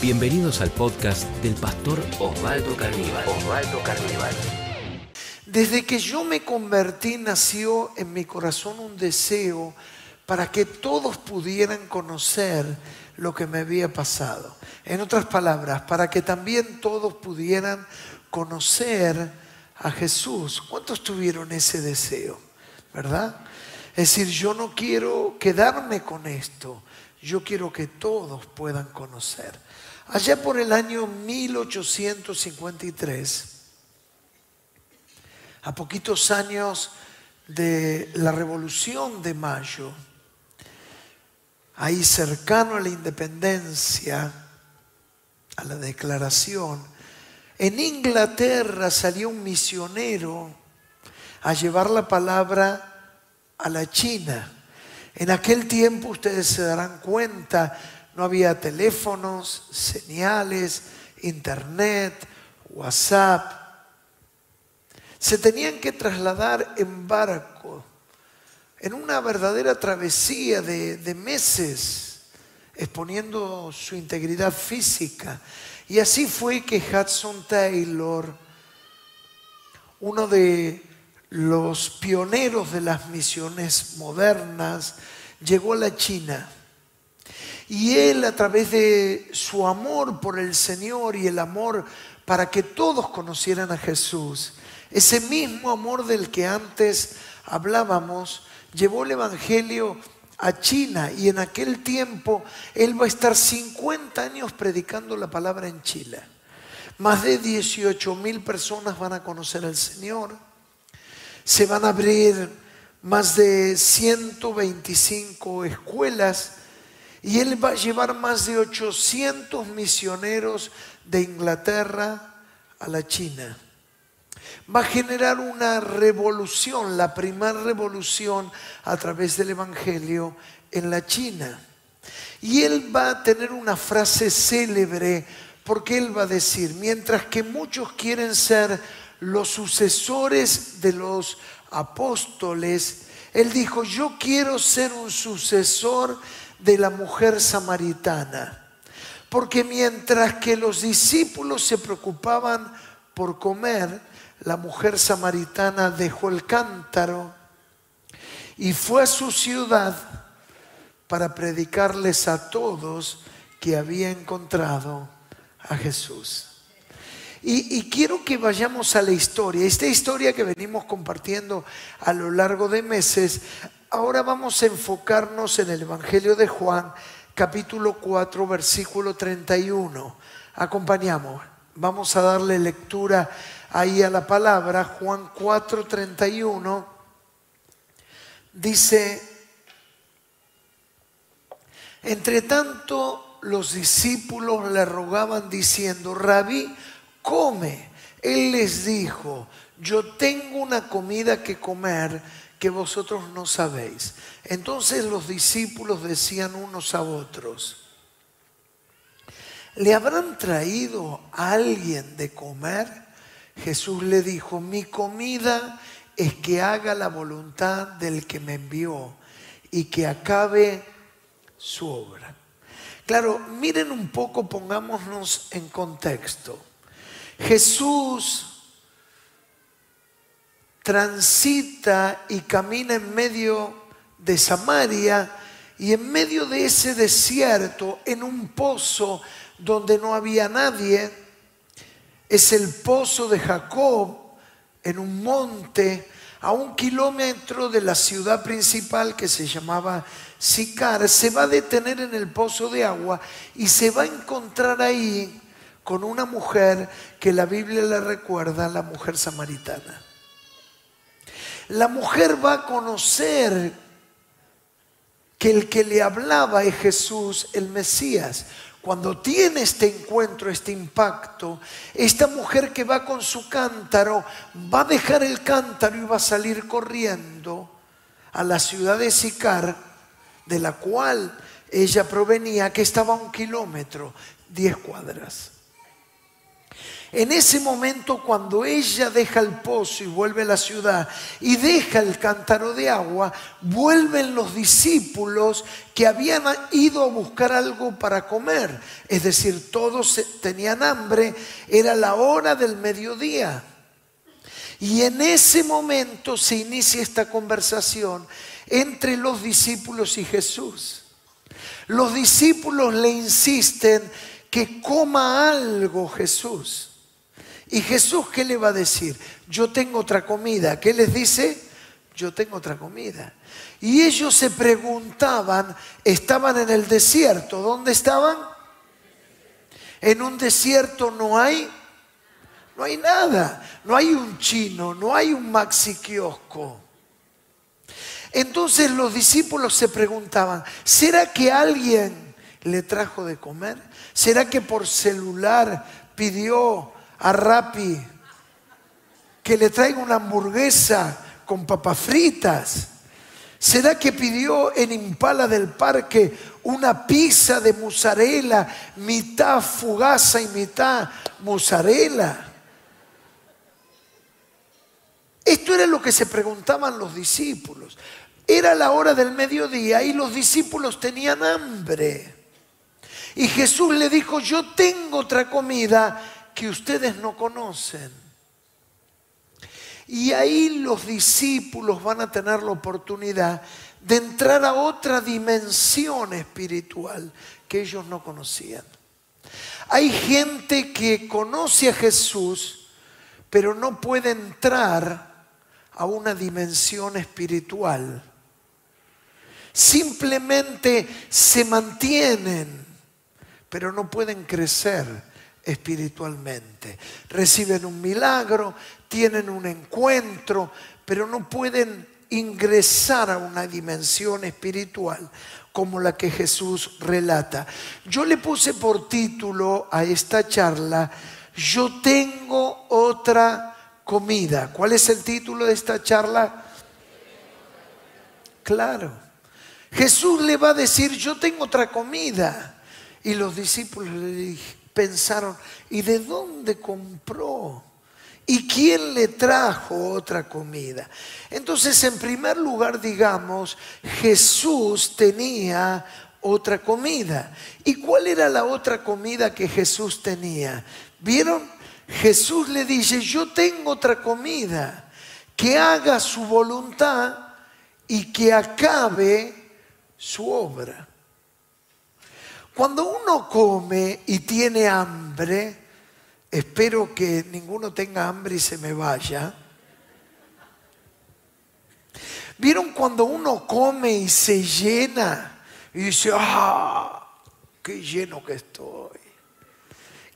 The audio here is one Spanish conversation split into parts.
Bienvenidos al podcast del pastor Osvaldo Carníbal. Osvaldo Carníbal. Desde que yo me convertí nació en mi corazón un deseo para que todos pudieran conocer lo que me había pasado. En otras palabras, para que también todos pudieran conocer a Jesús. ¿Cuántos tuvieron ese deseo? ¿Verdad? Es decir, yo no quiero quedarme con esto, yo quiero que todos puedan conocer. Allá por el año 1853, a poquitos años de la Revolución de Mayo, ahí cercano a la independencia, a la declaración, en Inglaterra salió un misionero a llevar la palabra a la China. En aquel tiempo ustedes se darán cuenta, no había teléfonos, señales, internet, WhatsApp. Se tenían que trasladar en barco, en una verdadera travesía de, meses, exponiendo su integridad física. Y así fue que Hudson Taylor, uno de los pioneros de las misiones modernas, llegó a la China y él a través de su amor por el Señor y el amor para que todos conocieran a Jesús, ese mismo amor del que antes hablábamos, llevó el Evangelio a China y en aquel tiempo él va a estar 50 años predicando la palabra en Chile. Más de 18 mil personas van a conocer al Señor. Se van a abrir más de 125 escuelas y él va a llevar más de 800 misioneros de Inglaterra a la China. Va a generar una revolución, la primera revolución a través del Evangelio en la China. Y él va a tener una frase célebre porque él va a decir, mientras que muchos quieren ser los sucesores de los apóstoles, él dijo, yo quiero ser un sucesor de la mujer samaritana. Porque mientras que los discípulos se preocupaban por comer, la mujer samaritana dejó el cántaro y fue a su ciudad para predicarles a todos que había encontrado a Jesús. Y, y, quiero que vayamos a la historia, esta historia que venimos compartiendo a lo largo de meses, Ahora vamos a enfocarnos en el Evangelio de Juan, capítulo 4, versículo 31. Acompañamos. Vamos a darle lectura ahí a la palabra. Juan 4, 31. Dice, entre tanto los discípulos le rogaban diciendo, rabí, come. Él les dijo, yo tengo una comida que comer que vosotros no sabéis. Entonces los discípulos decían unos a otros, ¿le habrán traído a alguien de comer? Jesús le dijo, mi comida es que haga la voluntad del que me envió y que acabe su obra. Claro, miren un poco, pongámonos en contexto. Jesús transita y camina en medio de Samaria y en medio de ese desierto, en un pozo donde no había nadie, es el pozo de Jacob en un monte a un kilómetro de la ciudad principal que se llamaba Sicar, se va a detener en el pozo de agua y se va a encontrar ahí con una mujer que la Biblia le recuerda, la mujer samaritana la mujer va a conocer que el que le hablaba es Jesús, el Mesías. Cuando tiene este encuentro, este impacto, esta mujer que va con su cántaro va a dejar el cántaro y va a salir corriendo a la ciudad de Sicar, de la cual ella provenía, que estaba a un kilómetro, diez cuadras. En ese momento, cuando ella deja el pozo y vuelve a la ciudad y deja el cántaro de agua, vuelven los discípulos que habían ido a buscar algo para comer. Es decir, todos tenían hambre, era la hora del mediodía. Y en ese momento se inicia esta conversación entre los discípulos y Jesús. Los discípulos le insisten que coma algo Jesús. ¿Y Jesús qué le va a decir? Yo tengo otra comida. ¿Qué les dice? Yo tengo otra comida. Y ellos se preguntaban, estaban en el desierto. ¿Dónde estaban? En un desierto no hay, no hay nada. No hay un chino, no hay un maxi kiosco. Entonces los discípulos se preguntaban, ¿será que alguien le trajo de comer? ¿Será que por celular pidió a Rappi que le traiga una hamburguesa con papas fritas? ¿Será que pidió en Impala del Parque una pizza de mozzarella, mitad fugaza y mitad mozzarella? Esto era lo que se preguntaban los discípulos. Era la hora del mediodía y los discípulos tenían hambre. Y Jesús le dijo, yo tengo otra comida que ustedes no conocen. Y ahí los discípulos van a tener la oportunidad de entrar a otra dimensión espiritual que ellos no conocían. Hay gente que conoce a Jesús, pero no puede entrar a una dimensión espiritual. Simplemente se mantienen, pero no pueden crecer espiritualmente. Reciben un milagro, tienen un encuentro, pero no pueden ingresar a una dimensión espiritual como la que Jesús relata. Yo le puse por título a esta charla, yo tengo otra comida. ¿Cuál es el título de esta charla? Claro. Jesús le va a decir, yo tengo otra comida. Y los discípulos le dijeron, pensaron, ¿y de dónde compró? ¿Y quién le trajo otra comida? Entonces, en primer lugar, digamos, Jesús tenía otra comida. ¿Y cuál era la otra comida que Jesús tenía? ¿Vieron? Jesús le dice, yo tengo otra comida, que haga su voluntad y que acabe su obra. Cuando uno come y tiene hambre, espero que ninguno tenga hambre y se me vaya. ¿Vieron cuando uno come y se llena y dice, ah, qué lleno que estoy?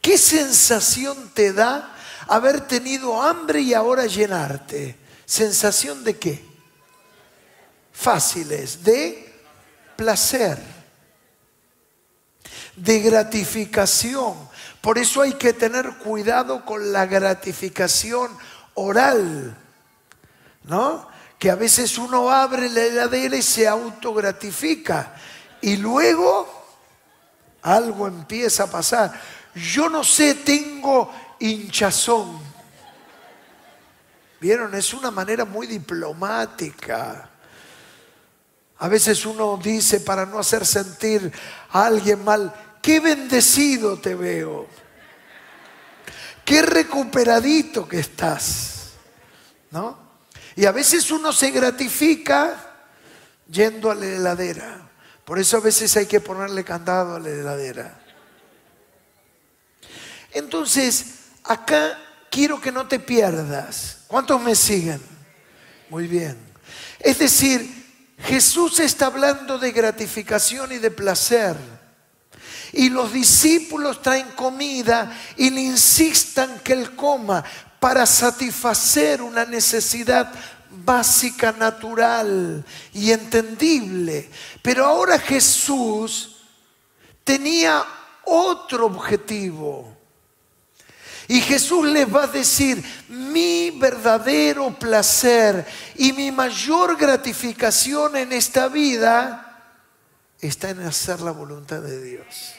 ¿Qué sensación te da haber tenido hambre y ahora llenarte? ¿Sensación de qué? Fáciles, de placer de gratificación. Por eso hay que tener cuidado con la gratificación oral, ¿no? Que a veces uno abre la heladera y se autogratifica y luego algo empieza a pasar. Yo no sé, tengo hinchazón. ¿Vieron? Es una manera muy diplomática. A veces uno dice para no hacer sentir a alguien mal, qué bendecido te veo, qué recuperadito que estás, ¿no? Y a veces uno se gratifica yendo a la heladera. Por eso a veces hay que ponerle candado a la heladera. Entonces, acá quiero que no te pierdas. ¿Cuántos me siguen? Muy bien. Es decir, Jesús está hablando de gratificación y de placer. Y los discípulos traen comida y le insistan que él coma para satisfacer una necesidad básica, natural y entendible. Pero ahora Jesús tenía otro objetivo. Y Jesús les va a decir, mi verdadero placer y mi mayor gratificación en esta vida está en hacer la voluntad de Dios.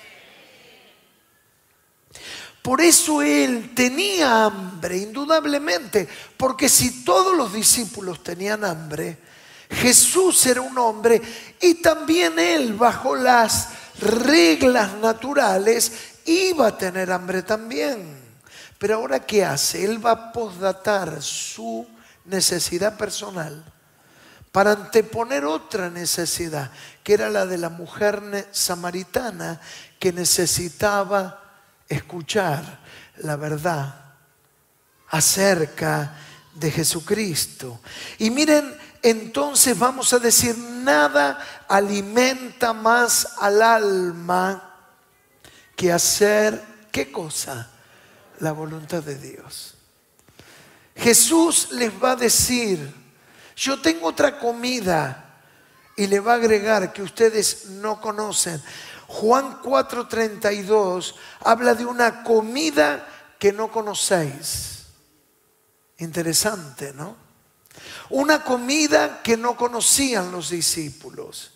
Por eso él tenía hambre, indudablemente, porque si todos los discípulos tenían hambre, Jesús era un hombre y también él, bajo las reglas naturales, iba a tener hambre también. Pero ahora, ¿qué hace? Él va a posdatar su necesidad personal para anteponer otra necesidad, que era la de la mujer samaritana que necesitaba escuchar la verdad acerca de Jesucristo. Y miren, entonces vamos a decir, nada alimenta más al alma que hacer, ¿qué cosa? La voluntad de Dios. Jesús les va a decir, yo tengo otra comida y le va a agregar que ustedes no conocen. Juan 4:32 habla de una comida que no conocéis. Interesante, ¿no? Una comida que no conocían los discípulos.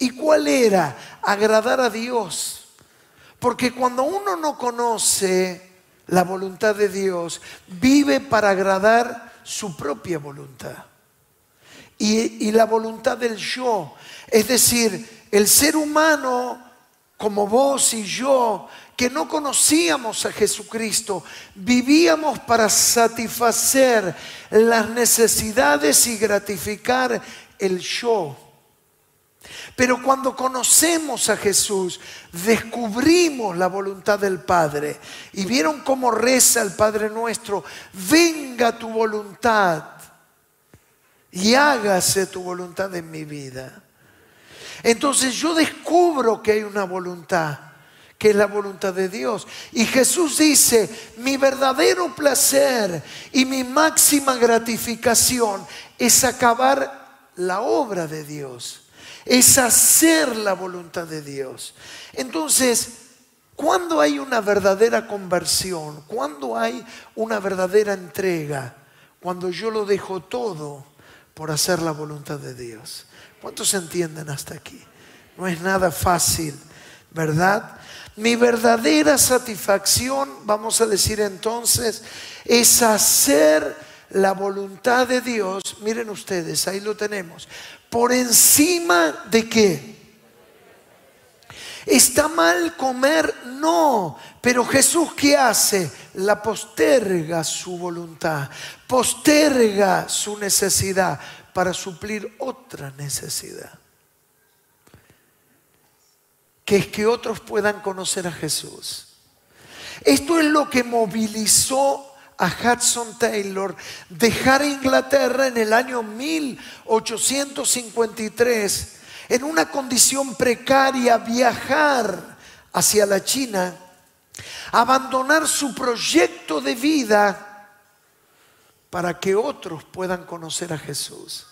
¿Y cuál era? Agradar a Dios. Porque cuando uno no conoce la voluntad de Dios, vive para agradar su propia voluntad y, la voluntad del yo. Es decir, el ser humano como vos y yo, que no conocíamos a Jesucristo, vivíamos para satisfacer las necesidades y gratificar el yo. Pero cuando conocemos a Jesús, descubrimos la voluntad del Padre. Y vieron cómo reza el Padre nuestro, venga tu voluntad y hágase tu voluntad en mi vida. Entonces yo descubro que hay una voluntad, que es la voluntad de Dios. Y Jesús dice, mi verdadero placer y mi máxima gratificación es acabar la obra de Dios, es hacer la voluntad de Dios. Entonces, cuando hay una verdadera conversión, cuando hay una verdadera entrega, cuando yo lo dejo todo, por hacer la voluntad de Dios. ¿Cuántos entienden hasta aquí? No es nada fácil, ¿verdad? Mi verdadera satisfacción, vamos a decir entonces, es hacer la voluntad de Dios. Miren ustedes, ahí lo tenemos. Por encima de qué? ¿Está mal comer? No. Pero Jesús ¿qué hace? La posterga su voluntad, posterga su necesidad para suplir otra necesidad. Que es que otros puedan conocer a Jesús. Esto es lo que movilizó a Hudson Taylor dejar Inglaterra en el año 1853 en una condición precaria, viajar hacia la China, abandonar su proyecto de vida para que otros puedan conocer a Jesús.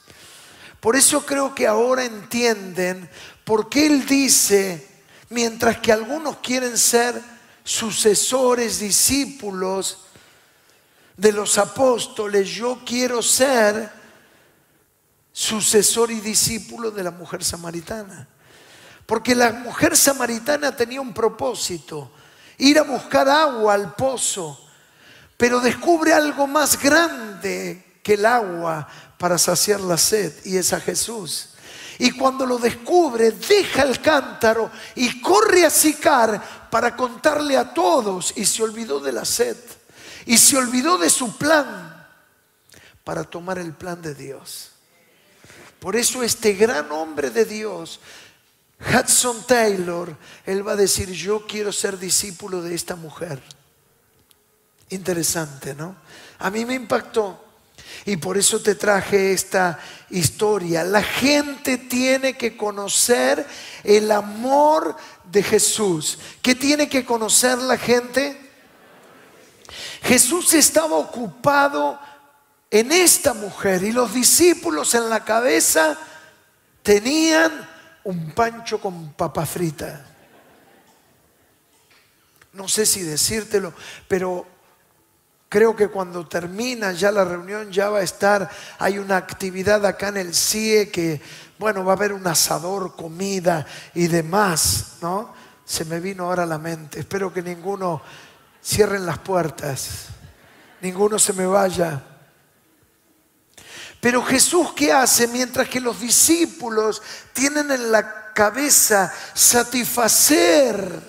Por eso creo que ahora entienden por qué Él dice, mientras que algunos quieren ser sucesores, discípulos de los apóstoles, yo quiero ser sucesor y discípulo de la mujer samaritana. Porque la mujer samaritana tenía un propósito, ir a buscar agua al pozo, pero descubre algo más grande que el agua para saciar la sed, y es a Jesús. Y cuando lo descubre, deja el cántaro y corre a Sicar para contarle a todos, y se olvidó de la sed, y se olvidó de su plan para tomar el plan de Dios. Por eso este gran hombre de Dios, Hudson Taylor, él va a decir, yo quiero ser discípulo de esta mujer. Interesante, ¿no? A mí me impactó. Y por eso te traje esta historia. La gente tiene que conocer el amor de Jesús. ¿Qué tiene que conocer la gente? Jesús estaba ocupado en esta mujer y los discípulos en la cabeza tenían un pancho con papa frita. No sé si decírtelo, pero creo que cuando termina ya la reunión ya va a estar, hay una actividad acá en el CIE que, bueno, va a haber un asador, comida y demás, ¿no? Se me vino ahora a la mente. Espero que ninguno Cierren las puertas. Ninguno se me vaya. Pero Jesús, ¿qué hace? Mientras que los discípulos tienen en la cabeza satisfacer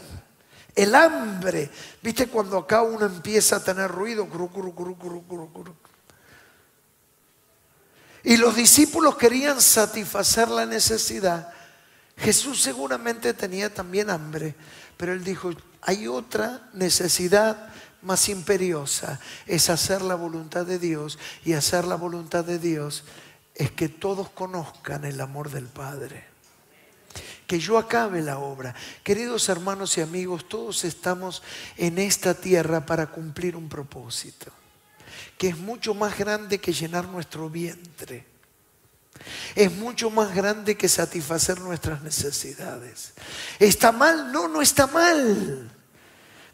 el hambre. ¿Viste cuando acá uno empieza a tener ruido? Y los discípulos querían satisfacer la necesidad. Jesús seguramente tenía también hambre, pero él dijo, hay otra necesidad más imperiosa es hacer la voluntad de Dios y hacer la voluntad de Dios es que todos conozcan el amor del Padre. Que yo acabe la obra. Queridos hermanos y amigos, todos estamos en esta tierra para cumplir un propósito, que es mucho más grande que llenar nuestro vientre. Es mucho más grande que satisfacer nuestras necesidades. ¿Está mal? No, no está mal.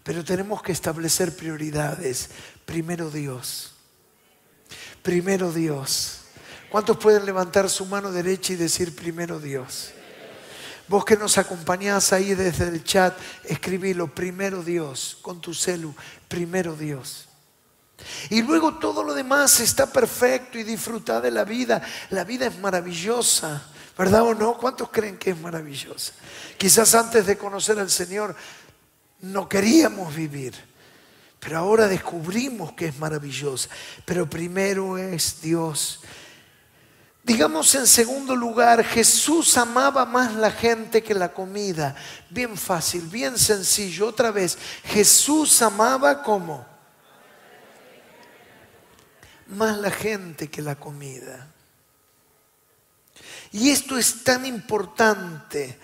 Pero tenemos que establecer prioridades. Primero Dios. Primero Dios. ¿Cuántos pueden levantar su mano derecha y decir primero Dios? Vos que nos acompañás ahí desde el chat, escribilo, primero Dios, con tu celu, primero Dios. Y luego todo lo demás está perfecto y disfruta de la vida. La vida es maravillosa, ¿verdad o no? ¿Cuántos creen que es maravillosa? Quizás antes de conocer al Señor no queríamos vivir. Pero ahora descubrimos que es maravillosa. Pero primero es Dios. Digamos en segundo lugar, Jesús amaba más la gente que la comida. Bien fácil, bien sencillo. Otra vez, Jesús amaba como más la gente que la comida. Y esto es tan importante.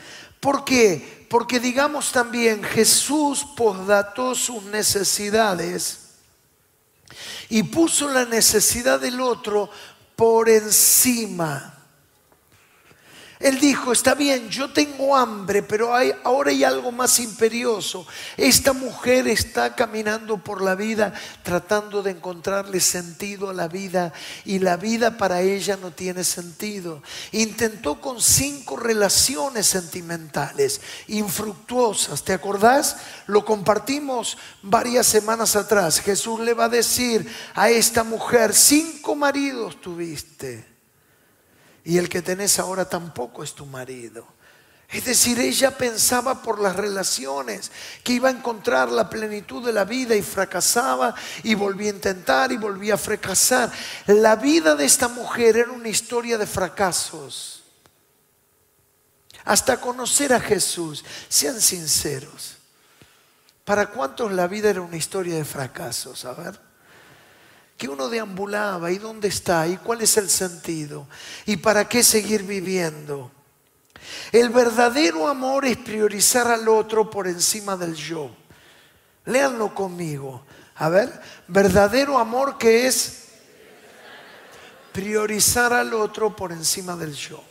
¿Por qué? Porque digamos también, Jesús posdató sus necesidades y puso la necesidad del otro por encima él dijo, está bien, yo tengo hambre, pero hay, ahora hay algo más imperioso. Esta mujer está caminando por la vida tratando de encontrarle sentido a la vida y la vida para ella no tiene sentido. Intentó con cinco relaciones sentimentales infructuosas, ¿te acordás? Lo compartimos varias semanas atrás. Jesús le va a decir a esta mujer, cinco maridos tuviste y el que tenés ahora tampoco es tu marido. Es decir, ella pensaba por las relaciones que iba a encontrar la plenitud de la vida y fracasaba y volvía a intentar y volvía a fracasar. La vida de esta mujer era una historia de fracasos. Hasta conocer a Jesús, sean sinceros. ¿Para cuántos la vida era una historia de fracasos? A ver que uno deambulaba y dónde está y cuál es el sentido y para qué seguir viviendo. El verdadero amor es priorizar al otro por encima del yo. Léanlo conmigo. A ver, verdadero amor que es priorizar al otro por encima del yo.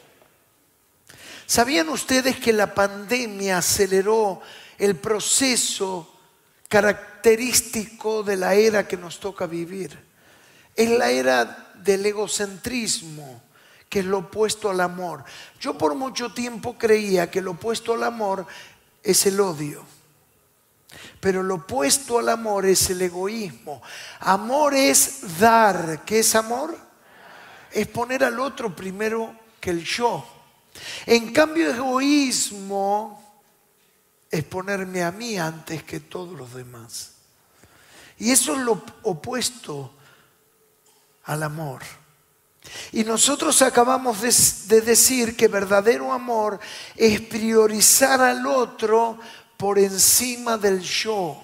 ¿Sabían ustedes que la pandemia aceleró el proceso característico de la era que nos toca vivir? Es la era del egocentrismo, que es lo opuesto al amor. Yo por mucho tiempo creía que lo opuesto al amor es el odio. Pero lo opuesto al amor es el egoísmo. Amor es dar. ¿Qué es amor? Es poner al otro primero que el yo. En cambio, egoísmo es ponerme a mí antes que todos los demás. Y eso es lo opuesto al amor. Y nosotros acabamos de, decir que verdadero amor es priorizar al otro por encima del yo.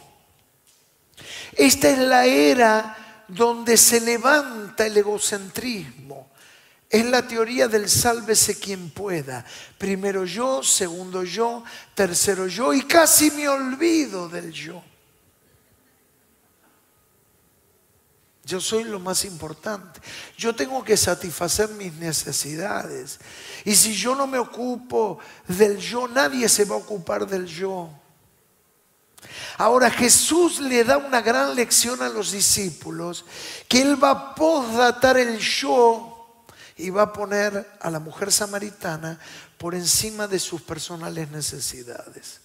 Esta es la era donde se levanta el egocentrismo. Es la teoría del sálvese quien pueda. Primero yo, segundo yo, tercero yo y casi me olvido del yo. Yo soy lo más importante. Yo tengo que satisfacer mis necesidades. Y si yo no me ocupo del yo, nadie se va a ocupar del yo. Ahora Jesús le da una gran lección a los discípulos que Él va a posdatar el yo y va a poner a la mujer samaritana por encima de sus personales necesidades.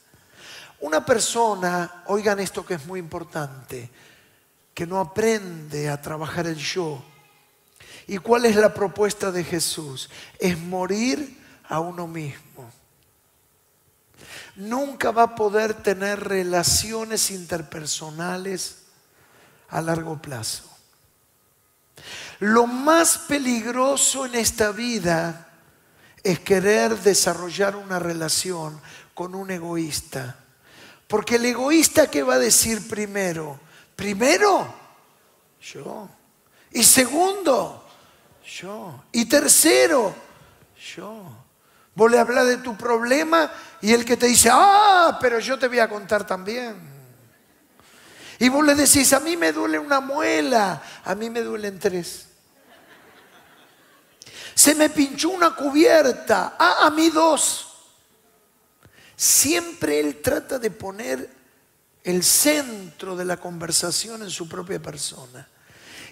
Una persona, oigan esto que es muy importante, que no aprende a trabajar el yo. ¿Y cuál es la propuesta de Jesús? Es morir a uno mismo. Nunca va a poder tener relaciones interpersonales a largo plazo. Lo más peligroso en esta vida es querer desarrollar una relación con un egoísta. Porque el egoísta, ¿qué va a decir primero? Primero, yo. Y segundo, yo. Y tercero, yo. Vos le hablas de tu problema y el que te dice, ah, pero yo te voy a contar también. Y vos le decís, a mí me duele una muela, a mí me duelen tres. Se me pinchó una cubierta, ah, a mí dos. Siempre él trata de poner el centro de la conversación en su propia persona.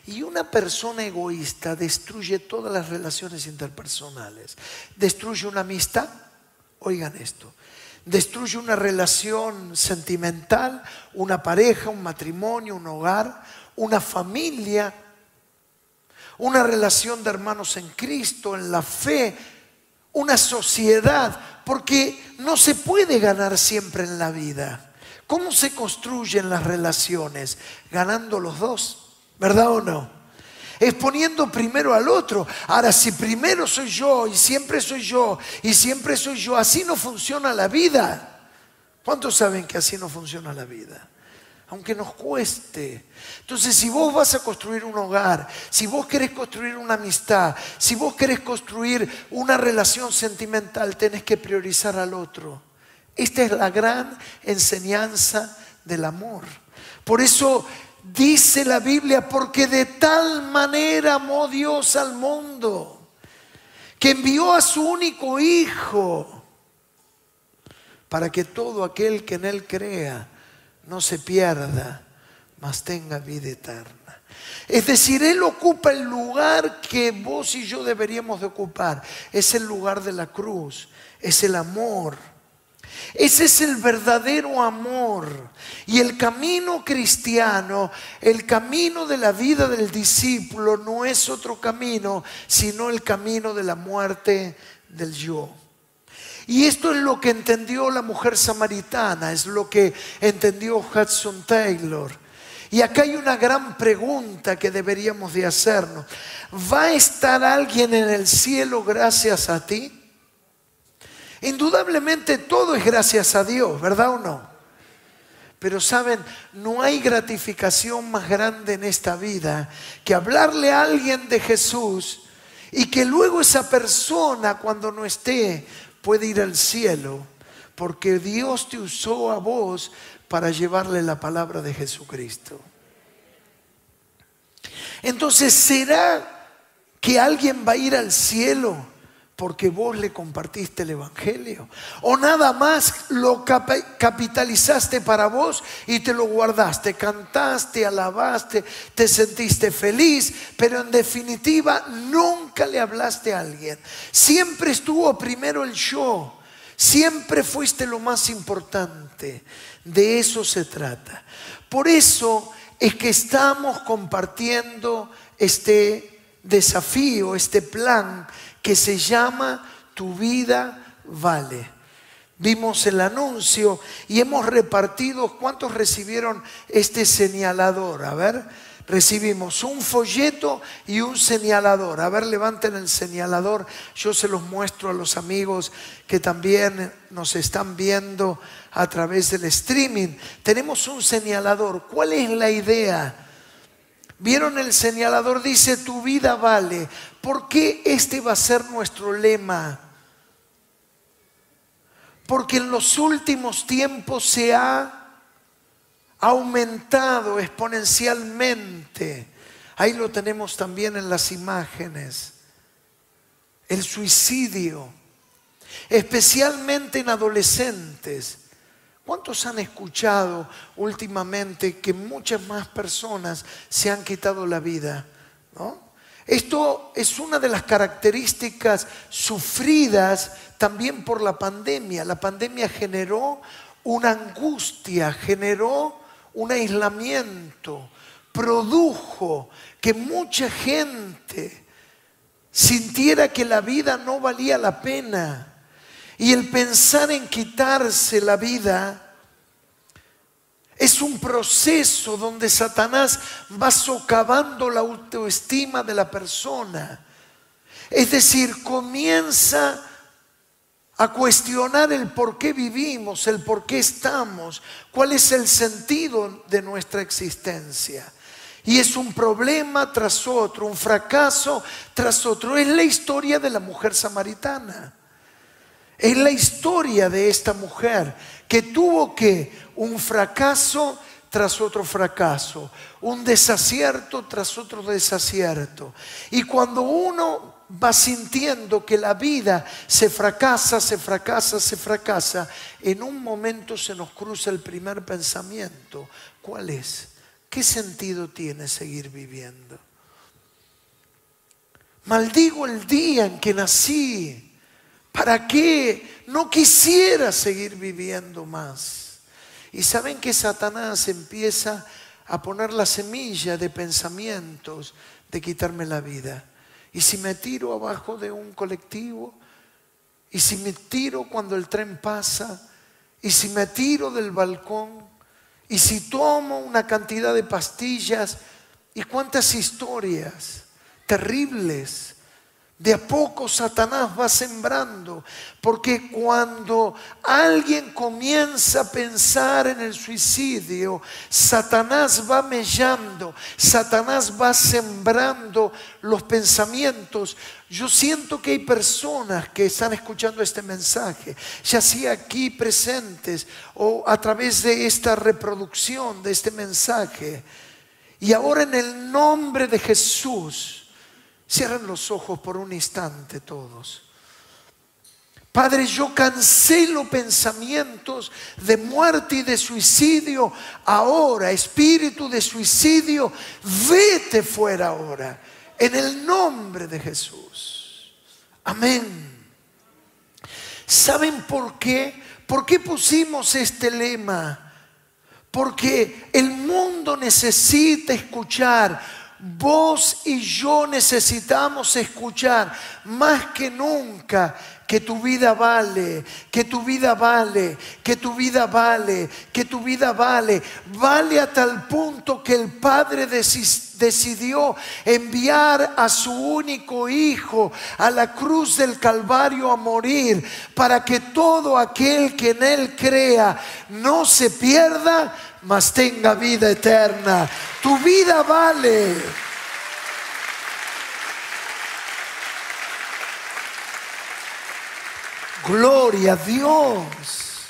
Y una persona egoísta destruye todas las relaciones interpersonales. Destruye una amistad, oigan esto, destruye una relación sentimental, una pareja, un matrimonio, un hogar, una familia, una relación de hermanos en Cristo, en la fe, una sociedad, porque no se puede ganar siempre en la vida. ¿Cómo se construyen las relaciones? Ganando los dos, ¿verdad o no? es poniendo primero al otro. Ahora, si primero soy yo y siempre soy yo y siempre soy yo, así no funciona la vida. ¿Cuántos saben que así no funciona la vida? Aunque nos cueste. Entonces, si vos vas a construir un hogar, si vos querés construir una amistad, si vos querés construir una relación sentimental, tenés que priorizar al otro. Esta es la gran enseñanza del amor. Por eso Dice la Biblia, porque de tal manera amó Dios al mundo, que envió a su único Hijo, para que todo aquel que en Él crea no se pierda, mas tenga vida eterna. Es decir, Él ocupa el lugar que vos y yo deberíamos de ocupar. Es el lugar de la cruz, es el amor ese es el verdadero amor. Y el camino cristiano, el camino de la vida del discípulo no es otro camino, sino el camino de la muerte del yo. Y esto es lo que entendió la mujer samaritana, es lo que entendió Hudson Taylor. Y acá hay una gran pregunta que deberíamos de hacernos. ¿Va a estar alguien en el cielo gracias a ti? Indudablemente todo es gracias a Dios, ¿verdad o no? Pero saben, no hay gratificación más grande en esta vida que hablarle a alguien de Jesús y que luego esa persona cuando no esté puede ir al cielo porque Dios te usó a vos para llevarle la palabra de Jesucristo. Entonces, ¿será que alguien va a ir al cielo porque vos le compartiste el Evangelio. O nada más lo capitalizaste para vos y te lo guardaste, cantaste, alabaste, te sentiste feliz, pero en definitiva nunca le hablaste a alguien. Siempre estuvo primero el yo, siempre fuiste lo más importante. De eso se trata. Por eso es que estamos compartiendo este desafío, este plan que se llama Tu vida vale. Vimos el anuncio y hemos repartido, ¿cuántos recibieron este señalador? A ver, recibimos un folleto y un señalador. A ver, levanten el señalador. Yo se los muestro a los amigos que también nos están viendo a través del streaming. Tenemos un señalador. ¿Cuál es la idea? Vieron el señalador, dice, tu vida vale. ¿Por qué este va a ser nuestro lema? Porque en los últimos tiempos se ha aumentado exponencialmente. Ahí lo tenemos también en las imágenes. El suicidio, especialmente en adolescentes. ¿Cuántos han escuchado últimamente que muchas más personas se han quitado la vida? Esto es una de las características sufridas también por la pandemia. La pandemia generó una angustia, generó un aislamiento, produjo que mucha gente sintiera que la vida no valía la pena. Y el pensar en quitarse la vida es un proceso donde Satanás va socavando la autoestima de la persona. Es decir, comienza a cuestionar el por qué vivimos, el por qué estamos, cuál es el sentido de nuestra existencia. Y es un problema tras otro, un fracaso tras otro. Es la historia de la mujer samaritana. Es la historia de esta mujer que tuvo que un fracaso tras otro fracaso, un desacierto tras otro desacierto. Y cuando uno va sintiendo que la vida se fracasa, se fracasa, se fracasa, en un momento se nos cruza el primer pensamiento. ¿Cuál es? ¿Qué sentido tiene seguir viviendo? Maldigo el día en que nací. ¿Para qué? No quisiera seguir viviendo más. Y saben que Satanás empieza a poner la semilla de pensamientos de quitarme la vida. ¿Y si me tiro abajo de un colectivo? ¿Y si me tiro cuando el tren pasa? ¿Y si me tiro del balcón? ¿Y si tomo una cantidad de pastillas? ¿Y cuántas historias terribles de a poco Satanás va sembrando, porque cuando alguien comienza a pensar en el suicidio, Satanás va mellando, Satanás va sembrando los pensamientos. Yo siento que hay personas que están escuchando este mensaje, ya sea aquí presentes o a través de esta reproducción de este mensaje. Y ahora en el nombre de Jesús, Cierren los ojos por un instante todos. Padre, yo cancelo pensamientos de muerte y de suicidio ahora. Espíritu de suicidio, vete fuera ahora. En el nombre de Jesús. Amén. ¿Saben por qué? ¿Por qué pusimos este lema? Porque el mundo necesita escuchar Vos y yo necesitamos escuchar más que nunca que tu vida vale, que tu vida vale, que tu vida vale, que tu vida vale. Vale a tal punto que el Padre decidió enviar a su único Hijo a la cruz del Calvario a morir para que todo aquel que en Él crea no se pierda, mas tenga vida eterna. Tu vida vale. Gloria a Dios.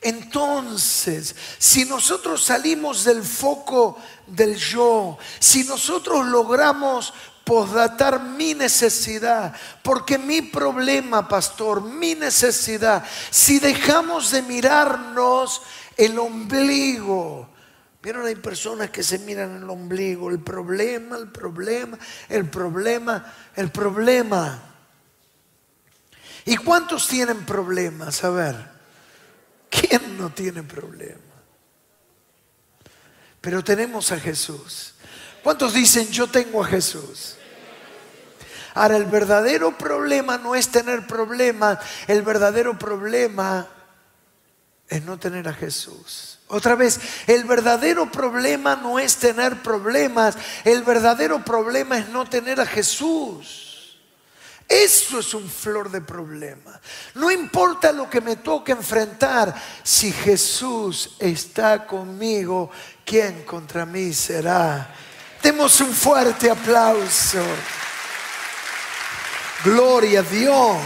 Entonces, si nosotros salimos del foco del yo, si nosotros logramos posdatar mi necesidad, porque mi problema, pastor, mi necesidad, si dejamos de mirarnos el ombligo. Vieron, hay personas que se miran el ombligo, el problema, el problema, el problema, el problema. ¿Y cuántos tienen problemas? A ver, ¿quién no tiene problema? Pero tenemos a Jesús. ¿Cuántos dicen yo tengo a Jesús? Ahora, el verdadero problema no es tener problemas, el verdadero problema es no tener a Jesús. Otra vez, el verdadero problema no es tener problemas, el verdadero problema es no tener a Jesús. Eso es un flor de problema. No importa lo que me toque enfrentar, si Jesús está conmigo, ¿quién contra mí será? Demos un fuerte aplauso. Gloria a Dios.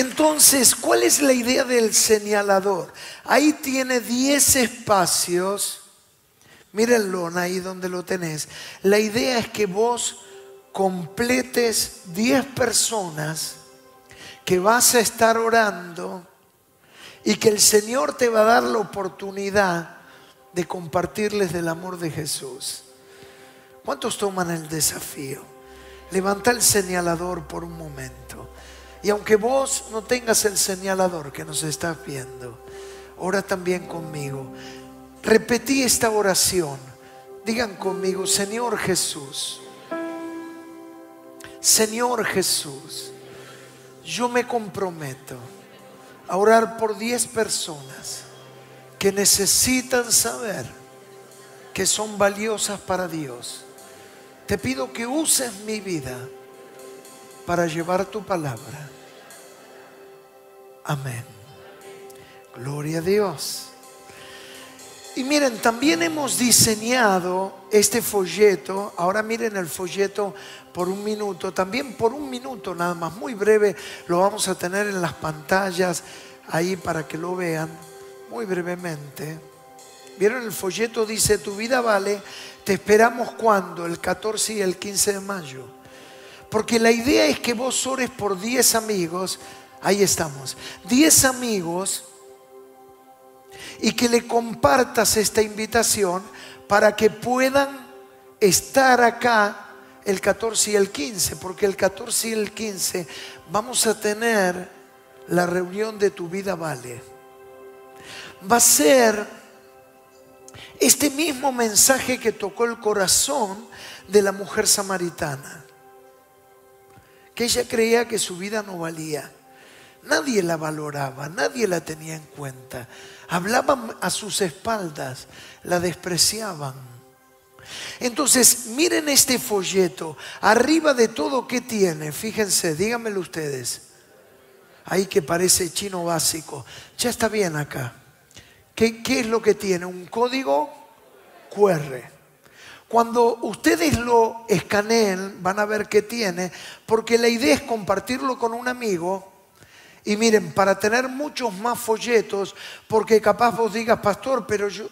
Entonces, ¿cuál es la idea del señalador? Ahí tiene 10 espacios. Mírenlo ahí donde lo tenés. La idea es que vos completes 10 personas que vas a estar orando y que el Señor te va a dar la oportunidad de compartirles del amor de Jesús. ¿Cuántos toman el desafío? Levanta el señalador por un momento. Y aunque vos no tengas el señalador que nos estás viendo, ora también conmigo. Repetí esta oración. Digan conmigo, Señor Jesús, Señor Jesús, yo me comprometo a orar por 10 personas que necesitan saber que son valiosas para Dios. Te pido que uses mi vida para llevar tu palabra. Amén. Gloria a Dios. Y miren, también hemos diseñado este folleto. Ahora miren el folleto por un minuto. También por un minuto nada más, muy breve, lo vamos a tener en las pantallas ahí para que lo vean. Muy brevemente. ¿Vieron el folleto? Dice, tu vida vale, te esperamos cuando, el 14 y el 15 de mayo. Porque la idea es que vos ores por 10 amigos, ahí estamos, 10 amigos y que le compartas esta invitación para que puedan estar acá el 14 y el 15, porque el 14 y el 15 vamos a tener la reunión de tu vida vale. Va a ser este mismo mensaje que tocó el corazón de la mujer samaritana, que ella creía que su vida no valía. Nadie la valoraba, nadie la tenía en cuenta. Hablaban a sus espaldas, la despreciaban. Entonces, miren este folleto. Arriba de todo, ¿qué tiene? Fíjense, díganmelo ustedes. Ahí que parece chino básico. Ya está bien acá. ¿Qué, qué es lo que tiene? Un código QR. Cuando ustedes lo escaneen, van a ver qué tiene, porque la idea es compartirlo con un amigo y miren, para tener muchos más folletos, porque capaz vos digas, pastor, pero yo,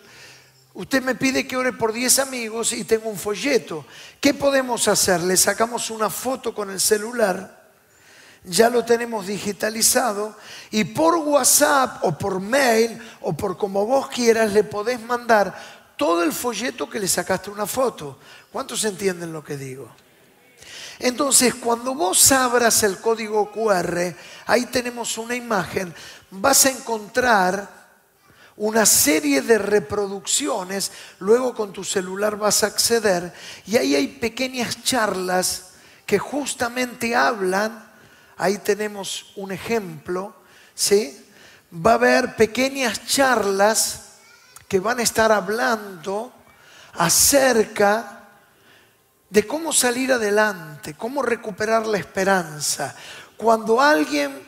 usted me pide que ore por 10 amigos y tengo un folleto. ¿Qué podemos hacer? Le sacamos una foto con el celular, ya lo tenemos digitalizado, y por WhatsApp o por mail o por como vos quieras le podés mandar todo el folleto que le sacaste una foto. ¿Cuántos entienden lo que digo? Entonces, cuando vos abras el código QR, ahí tenemos una imagen, vas a encontrar una serie de reproducciones, luego con tu celular vas a acceder y ahí hay pequeñas charlas que justamente hablan, ahí tenemos un ejemplo, ¿sí? Va a haber pequeñas charlas que van a estar hablando acerca de cómo salir adelante, cómo recuperar la esperanza. Cuando alguien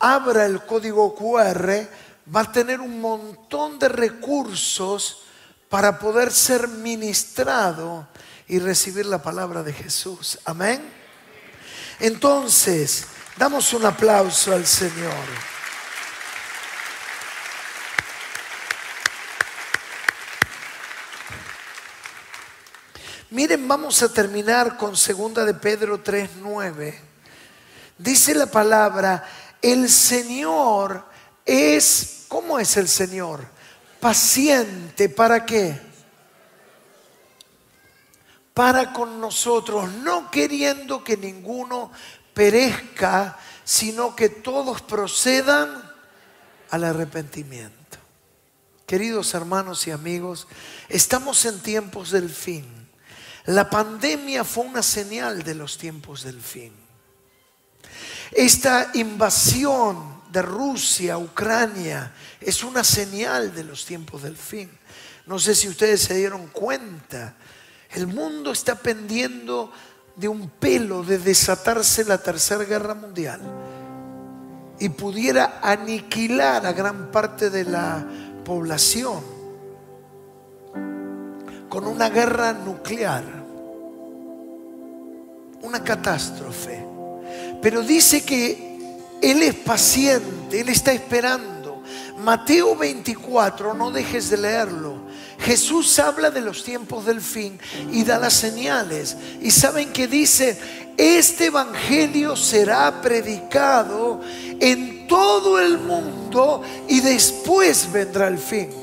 abra el código QR, va a tener un montón de recursos para poder ser ministrado y recibir la palabra de Jesús. Amén. Entonces, damos un aplauso al Señor. Miren, vamos a terminar con segunda de Pedro 3:9. Dice la palabra, el Señor es ¿cómo es el Señor? Paciente, ¿para qué? Para con nosotros, no queriendo que ninguno perezca, sino que todos procedan al arrepentimiento. Queridos hermanos y amigos, estamos en tiempos del fin. La pandemia fue una señal de los tiempos del fin. Esta invasión de Rusia, Ucrania, es una señal de los tiempos del fin. No sé si ustedes se dieron cuenta. El mundo está pendiendo de un pelo de desatarse la tercera guerra mundial y pudiera aniquilar a gran parte de la población con una guerra nuclear, una catástrofe. Pero dice que Él es paciente, Él está esperando. Mateo 24, no dejes de leerlo. Jesús habla de los tiempos del fin y da las señales. Y saben que dice, este Evangelio será predicado en todo el mundo y después vendrá el fin.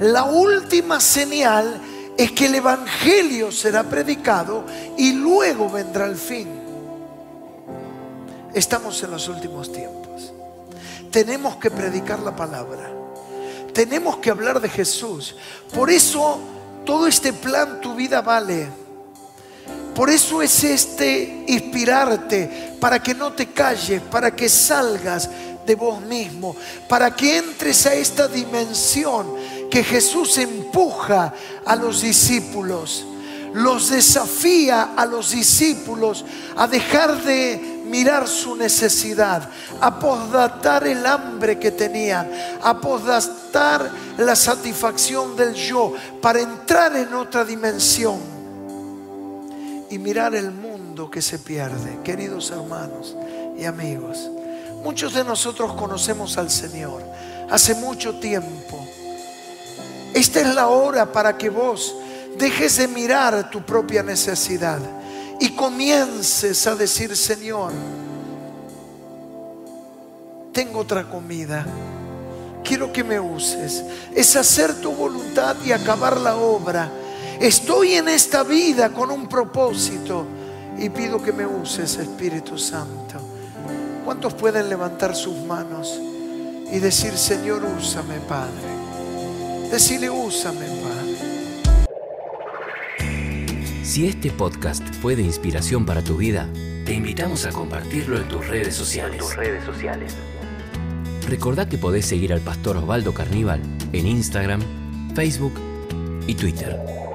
La última señal es que el Evangelio será predicado y luego vendrá el fin. Estamos en los últimos tiempos. Tenemos que predicar la palabra. Tenemos que hablar de Jesús. Por eso todo este plan tu vida vale. Por eso es este inspirarte para que no te calles, para que salgas de vos mismo, para que entres a esta dimensión que Jesús empuja a los discípulos, los desafía a los discípulos a dejar de mirar su necesidad, a posdatar el hambre que tenían, a posdatar la satisfacción del yo, para entrar en otra dimensión y mirar el mundo que se pierde. Queridos hermanos y amigos, muchos de nosotros conocemos al Señor hace mucho tiempo. Esta es la hora para que vos dejes de mirar tu propia necesidad y comiences a decir, Señor, tengo otra comida, quiero que me uses. Es hacer tu voluntad y acabar la obra. Estoy en esta vida con un propósito y pido que me uses, Espíritu Santo. ¿Cuántos pueden levantar sus manos y decir, Señor, úsame, Padre? Decirle, úsame, Padre. Si este podcast fue de inspiración para tu vida, te invitamos a compartirlo en tus redes sociales. tus redes sociales. Recordá que podés seguir al pastor Osvaldo Carníbal en Instagram, Facebook y Twitter.